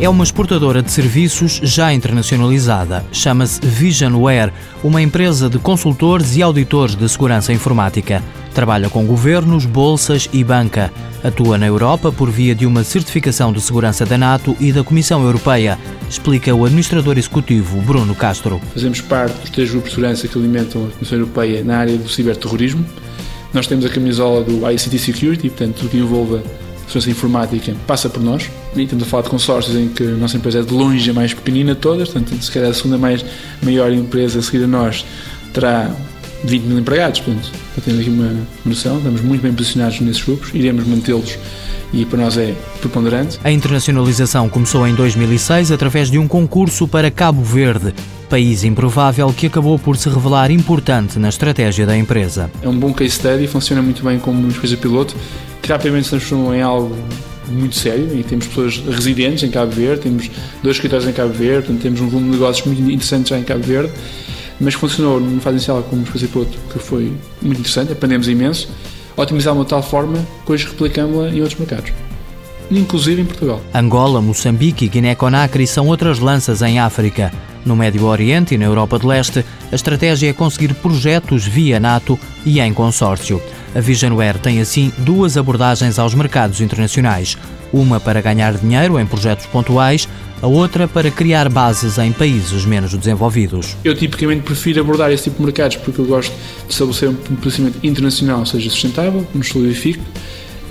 É uma exportadora de serviços já internacionalizada. Chama-se Visionware, uma empresa de consultores e auditores de segurança informática. Trabalha com governos, bolsas e banca. Atua na Europa por via de uma certificação de segurança da NATO e da Comissão Europeia, explica o administrador executivo Bruno Castro. Fazemos parte dos três grupos de segurança que alimentam a Comissão Europeia na área do ciberterrorismo. Nós temos a camisola do ICT Security, portanto, tudo que envolva segurança informática passa por nós. E estamos a falar de consórcios em que a nossa empresa é de longe a mais pequenina de todas, portanto, se calhar a segunda mais maior empresa a seguir a nós terá 20 mil empregados. Portanto, para termos aqui uma noção, estamos muito bem posicionados nesses grupos, iremos mantê-los e para nós é preponderante. A internacionalização começou em 2006 através de um concurso para Cabo Verde, país improvável que acabou por se revelar importante na estratégia da empresa. É um bom case study, funciona muito bem como uma coisa piloto, rapidamente se transformou em algo muito sério e temos pessoas residentes em Cabo Verde, temos dois escritórios em Cabo Verde, portanto, temos um volume de negócios muito interessante já em Cabo Verde, mas funcionou numa fase inicial como uma coisa piloto que foi muito interessante, aprendemos imenso, otimizá-la de tal forma que hoje replicamos-la em outros mercados inclusive em Portugal. Angola, Moçambique e Guiné-Conakry são outras lanças em África. No Médio Oriente e na Europa de Leste, a estratégia é conseguir projetos via NATO e em consórcio. A Visionware tem assim duas abordagens aos mercados internacionais. Uma para ganhar dinheiro em projetos pontuais, a outra para criar bases em países menos desenvolvidos. Eu tipicamente prefiro abordar esse tipo de mercados porque eu gosto de estabelecer um posicionamento internacional, seja sustentável, nos solidifique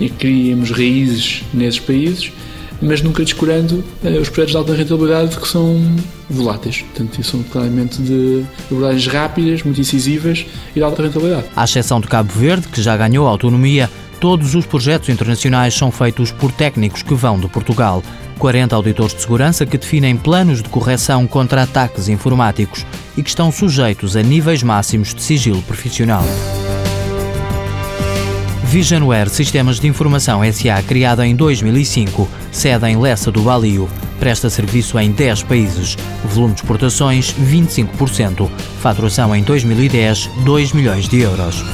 e criemos raízes nesses países mas nunca descurando uh, os projetos de alta rentabilidade que são voláteis. Portanto, são claramente de abordagens rápidas, muito incisivas e de alta rentabilidade. À exceção de Cabo Verde, que já ganhou autonomia, todos os projetos internacionais são feitos por técnicos que vão de Portugal. 40 auditores de segurança que definem planos de correção contra ataques informáticos e que estão sujeitos a níveis máximos de sigilo profissional. Visionware Sistemas de Informação SA, criada em 2005, sede em Lessa do Balio, presta serviço em 10 países, volume de exportações 25%, faturação em 2010 2 milhões de euros.